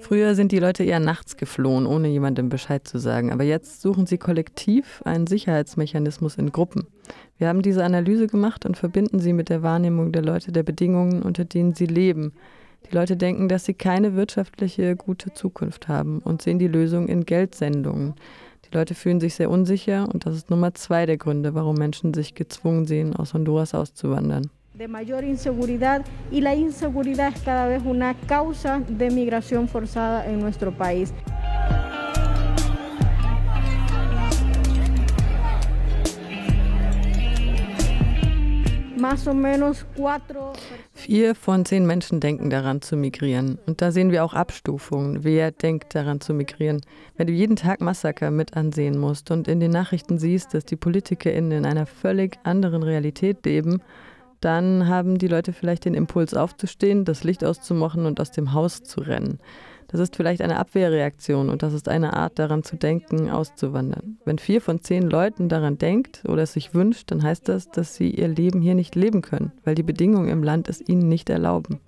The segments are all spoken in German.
Früher sind die Leute eher nachts geflohen, ohne jemandem Bescheid zu sagen. Aber jetzt suchen sie kollektiv einen Sicherheitsmechanismus in Gruppen. Wir haben diese Analyse gemacht und verbinden sie mit der Wahrnehmung der Leute der Bedingungen, unter denen sie leben. Die Leute denken, dass sie keine wirtschaftliche gute Zukunft haben und sehen die Lösung in Geldsendungen. Die Leute fühlen sich sehr unsicher und das ist Nummer zwei der Gründe, warum Menschen sich gezwungen sehen, aus Honduras auszuwandern. De mayor inseguridad y la inseguridad es cada vez una causa de migración forzada en nuestro país. Vier von zehn Menschen denken daran zu migrieren. Und da sehen wir auch Abstufungen. Wer denkt daran zu migrieren? Wenn du jeden Tag Massaker mit ansehen musst und in den Nachrichten siehst, dass die PolitikerInnen in einer völlig anderen Realität leben, dann haben die Leute vielleicht den Impuls aufzustehen, das Licht auszumachen und aus dem Haus zu rennen. Das ist vielleicht eine Abwehrreaktion und das ist eine Art daran zu denken, auszuwandern. Wenn vier von zehn Leuten daran denkt oder es sich wünscht, dann heißt das, dass sie ihr Leben hier nicht leben können, weil die Bedingungen im Land es ihnen nicht erlauben.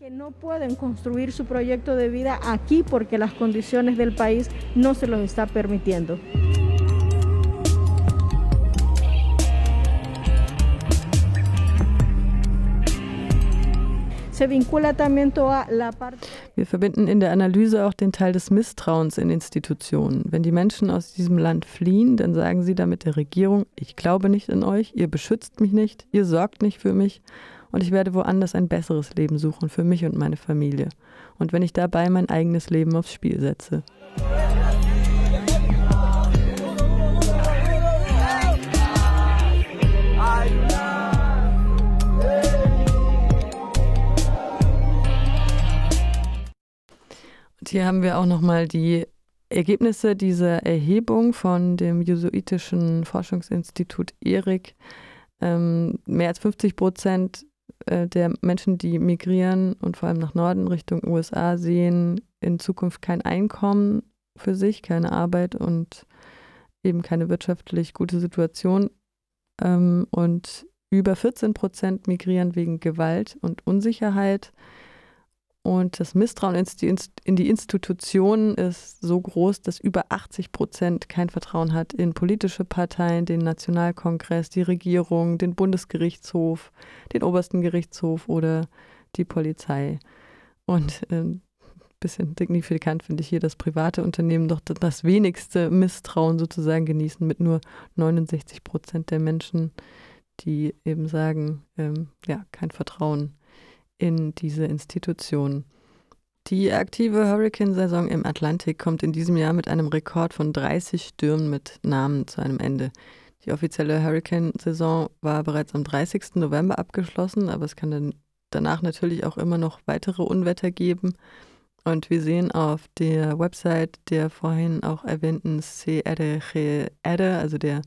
Wir verbinden in der Analyse auch den Teil des Misstrauens in Institutionen. Wenn die Menschen aus diesem Land fliehen, dann sagen sie damit der Regierung, ich glaube nicht in euch, ihr beschützt mich nicht, ihr sorgt nicht für mich und ich werde woanders ein besseres Leben suchen für mich und meine Familie. Und wenn ich dabei mein eigenes Leben aufs Spiel setze. Hier haben wir auch nochmal die Ergebnisse dieser Erhebung von dem jesuitischen Forschungsinstitut ERIC. Ähm, mehr als 50 Prozent äh, der Menschen, die migrieren und vor allem nach Norden Richtung USA, sehen in Zukunft kein Einkommen für sich, keine Arbeit und eben keine wirtschaftlich gute Situation. Ähm, und über 14 Prozent migrieren wegen Gewalt und Unsicherheit. Und das Misstrauen in die Institutionen ist so groß, dass über 80 Prozent kein Vertrauen hat in politische Parteien, den Nationalkongress, die Regierung, den Bundesgerichtshof, den obersten Gerichtshof oder die Polizei. Und ein äh, bisschen signifikant finde ich hier, dass private Unternehmen doch das wenigste Misstrauen sozusagen genießen, mit nur 69 Prozent der Menschen, die eben sagen, ähm, ja, kein Vertrauen in diese Institution. Die aktive Hurricane-Saison im Atlantik kommt in diesem Jahr mit einem Rekord von 30 Stürmen mit Namen zu einem Ende. Die offizielle Hurricane-Saison war bereits am 30. November abgeschlossen, aber es kann dann danach natürlich auch immer noch weitere Unwetter geben. Und wir sehen auf der Website der vorhin auch erwähnten CRGR, also der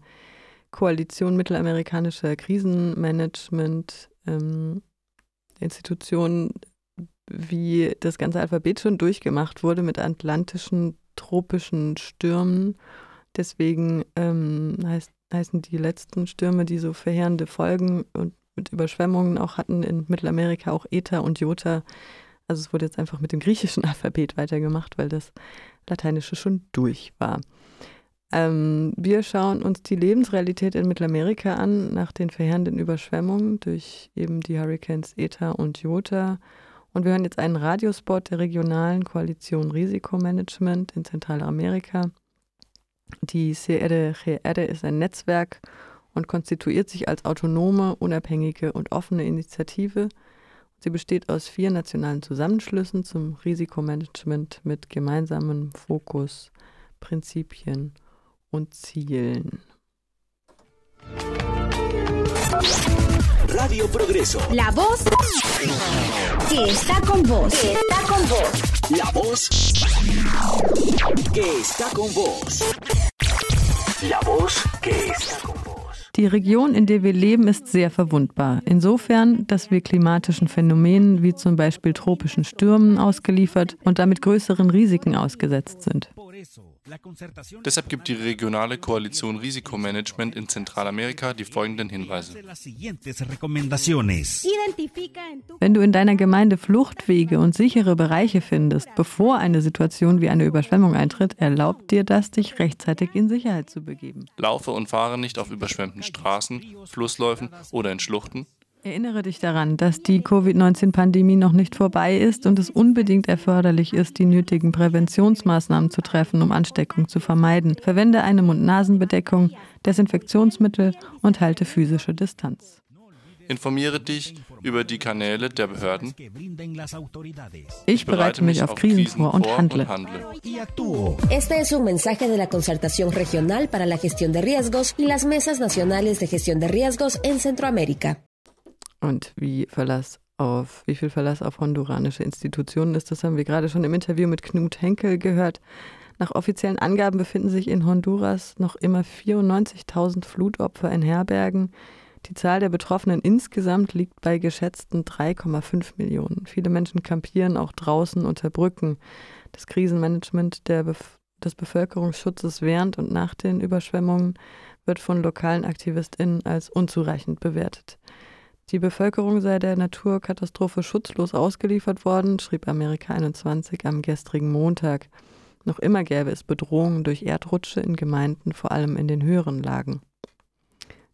Koalition mittelamerikanischer Krisenmanagement, ähm, Institutionen, wie das ganze Alphabet schon durchgemacht wurde mit atlantischen tropischen Stürmen. Deswegen ähm, heißt, heißen die letzten Stürme, die so verheerende Folgen und mit Überschwemmungen auch hatten in Mittelamerika auch Eta und Jota. Also es wurde jetzt einfach mit dem griechischen Alphabet weitergemacht, weil das lateinische schon durch war. Ähm, wir schauen uns die Lebensrealität in Mittelamerika an nach den verheerenden Überschwemmungen durch eben die Hurricanes Eta und Jota. Und wir hören jetzt einen Radiospot der regionalen Koalition Risikomanagement in Zentralamerika. Die CRGR ist ein Netzwerk und konstituiert sich als autonome, unabhängige und offene Initiative. Sie besteht aus vier nationalen Zusammenschlüssen zum Risikomanagement mit gemeinsamen Fokus, Prinzipien und Zielen. Radio Progreso. La voz que está con vos. Que está con vos. La voz que está con vos. La voz que está con vos. Die Region, in der wir leben, ist sehr verwundbar. Insofern, dass wir klimatischen Phänomenen wie zum Beispiel tropischen Stürmen ausgeliefert und damit größeren Risiken ausgesetzt sind. Deshalb gibt die regionale Koalition Risikomanagement in Zentralamerika die folgenden Hinweise. Wenn du in deiner Gemeinde Fluchtwege und sichere Bereiche findest, bevor eine Situation wie eine Überschwemmung eintritt, erlaubt dir das, dich rechtzeitig in Sicherheit zu begeben. Laufe und fahre nicht auf überschwemmten Straßen, Flussläufen oder in Schluchten. Erinnere dich daran, dass die Covid-19-Pandemie noch nicht vorbei ist und es unbedingt erforderlich ist, die nötigen Präventionsmaßnahmen zu treffen, um Ansteckung zu vermeiden. Verwende eine Mund-Nasen-Bedeckung, Desinfektionsmittel und halte physische Distanz. Informiere dich über die Kanäle der Behörden. Ich bereite mich auf Krisen vor und handle. Este es un mensaje de la Concertación Regional para la Gestión de Riesgos y las Mesas Nacionales de Gestión de Riesgos en Centroamérica. Und wie Verlass auf, wie viel Verlass auf honduranische Institutionen ist, das haben wir gerade schon im Interview mit Knut Henkel gehört. Nach offiziellen Angaben befinden sich in Honduras noch immer 94.000 Flutopfer in Herbergen. Die Zahl der Betroffenen insgesamt liegt bei geschätzten 3,5 Millionen. Viele Menschen kampieren auch draußen unter Brücken. Das Krisenmanagement der Bef des Bevölkerungsschutzes während und nach den Überschwemmungen wird von lokalen AktivistInnen als unzureichend bewertet. Die Bevölkerung sei der Naturkatastrophe schutzlos ausgeliefert worden, schrieb Amerika 21 am gestrigen Montag. Noch immer gäbe es Bedrohungen durch Erdrutsche in Gemeinden, vor allem in den höheren Lagen.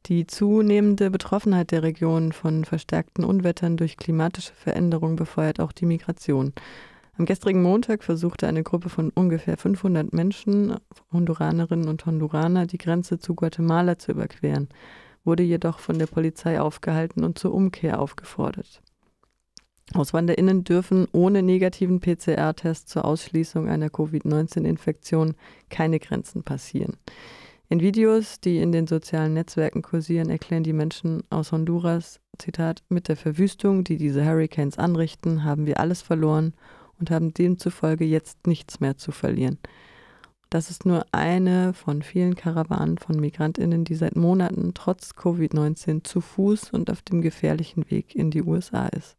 Die zunehmende Betroffenheit der Region von verstärkten Unwettern durch klimatische Veränderungen befeuert auch die Migration. Am gestrigen Montag versuchte eine Gruppe von ungefähr 500 Menschen, Honduranerinnen und Honduraner, die Grenze zu Guatemala zu überqueren wurde jedoch von der Polizei aufgehalten und zur Umkehr aufgefordert. AuswanderInnen dürfen ohne negativen PCR-Test zur Ausschließung einer Covid-19-Infektion keine Grenzen passieren. In Videos, die in den sozialen Netzwerken kursieren, erklären die Menschen aus Honduras, Zitat, mit der Verwüstung, die diese Hurricanes anrichten, haben wir alles verloren und haben demzufolge jetzt nichts mehr zu verlieren. Das ist nur eine von vielen Karawanen von Migrantinnen, die seit Monaten trotz Covid-19 zu Fuß und auf dem gefährlichen Weg in die USA ist.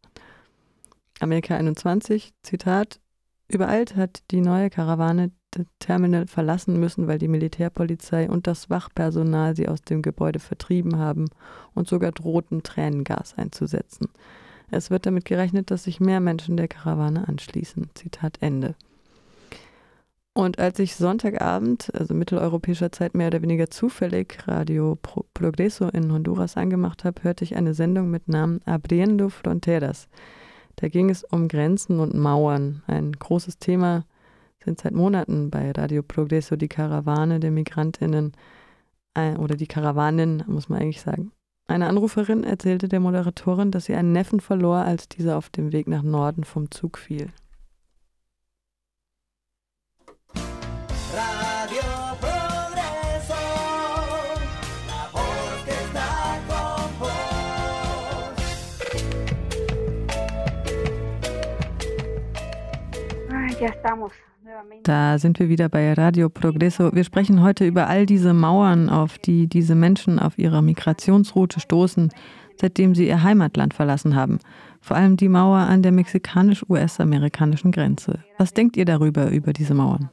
Amerika 21, Zitat, übereilt hat die neue Karawane das Terminal verlassen müssen, weil die Militärpolizei und das Wachpersonal sie aus dem Gebäude vertrieben haben und sogar drohten, Tränengas einzusetzen. Es wird damit gerechnet, dass sich mehr Menschen der Karawane anschließen. Zitat Ende. Und als ich Sonntagabend, also mitteleuropäischer Zeit mehr oder weniger zufällig, Radio Progreso in Honduras angemacht habe, hörte ich eine Sendung mit Namen Abriendo Fronteras. Da ging es um Grenzen und Mauern. Ein großes Thema sind seit Monaten bei Radio Progreso die Karawane der Migrantinnen äh, oder die Karawanen, muss man eigentlich sagen. Eine Anruferin erzählte der Moderatorin, dass sie einen Neffen verlor, als dieser auf dem Weg nach Norden vom Zug fiel. Da sind wir wieder bei Radio Progreso. Wir sprechen heute über all diese Mauern, auf die diese Menschen auf ihrer Migrationsroute stoßen, seitdem sie ihr Heimatland verlassen haben. Vor allem die Mauer an der mexikanisch-US-amerikanischen Grenze. Was denkt ihr darüber, über diese Mauern?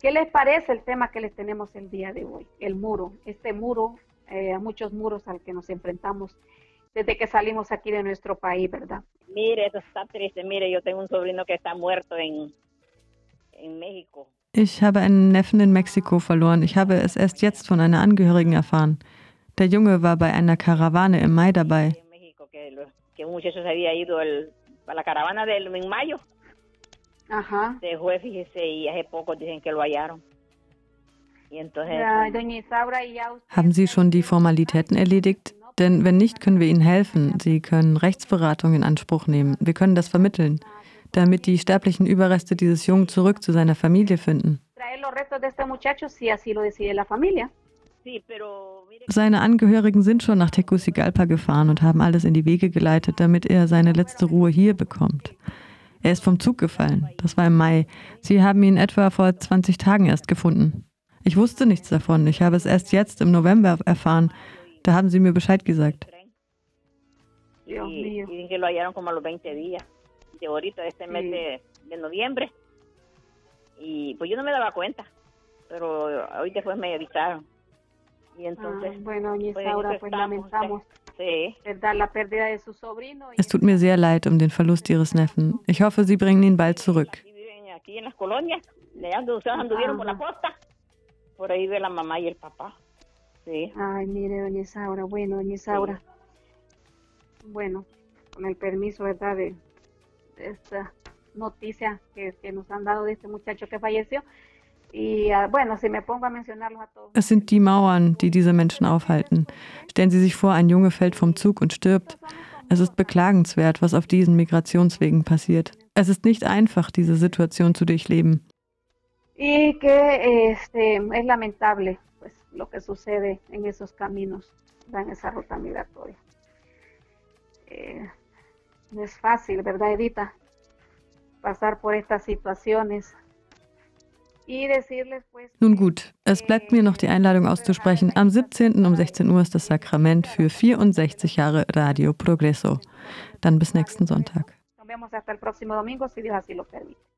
¿Qué les parece el tema que les tenemos el día de hoy? El muro, este muro, eh, muchos muros al que nos enfrentamos desde que salimos aquí de nuestro país, ¿verdad? Mire, eso está triste. Mire, yo tengo un sobrino que está muerto en, en México. Ich habe einen Neffen in Mexiko verloren. Ich habe es erst jetzt von einer Angehörigen erfahren. Der Junge war bei einer Karawane im Mai dabei. Que un muchacho se había ido el, a la caravana del, en mayo. Ajá. Se fue, fíjese, y hace poco dicen que lo hallaron. Y entonces, Ja, doña Isaura, ¿y ya usted Haben Sie schon die Formalitäten erledigt? Denn wenn nicht, können wir Ihnen helfen. Sie können Rechtsberatung in Anspruch nehmen. Wir können das vermitteln, damit die sterblichen Überreste dieses Jungen zurück zu seiner Familie finden. Seine Angehörigen sind schon nach Tegucigalpa gefahren und haben alles in die Wege geleitet, damit er seine letzte Ruhe hier bekommt. Er ist vom Zug gefallen. Das war im Mai. Sie haben ihn etwa vor 20 Tagen erst gefunden. Ich wusste nichts davon. Ich habe es erst jetzt im November erfahren. Da haben sie mir Bescheid gesagt. Dios y, mío. y dicen que lo hallaron como a los 20 días. De ahorita, de este mes Sí. de, de noviembre. Y pues yo no me daba cuenta, pero hoy después me avisaron. Y entonces, Ah, bueno, doña pues, Isaura, pues lamentamos sí. Es tut mir sehr leid um den Verlust Ihres Neffen. Ich hoffe, Sie bringen ihn bald zurück. Aquí en las colonias, de allá donde ustedes anduvieron por la costa. Por ahí ve la mamá y el papá. Sí. Ay, mire, doña Isaura, bueno, doña Isaura. Bueno, con el permiso, ¿verdad? De, de esta noticia que, que nos han dado de este muchacho que falleció. Y ah, bueno, si me pongo a mencionarlos a todos. Es sind die Mauern, die diese Menschen aufhalten. Stellen Sie sich vor, ein Junge fällt vom Zug und stirbt. Es ist beklagenswert, was auf diesen Migrationswegen passiert. Es ist nicht einfach, diese Situation zu durchleben. Y que este, es lamentable lo que sucede en esos caminos, en esa ruta migratoria. Eh, no es fácil, ¿verdad, Edita? Pasar por estas situaciones. Nun gut, es bleibt mir noch die Einladung auszusprechen. Am 17. um 16 Uhr ist das Sakrament für 64 Jahre Radio Progresso. Dann bis nächsten Sonntag. Nos vemos hasta el próximo domingo, si Dios así lo permite.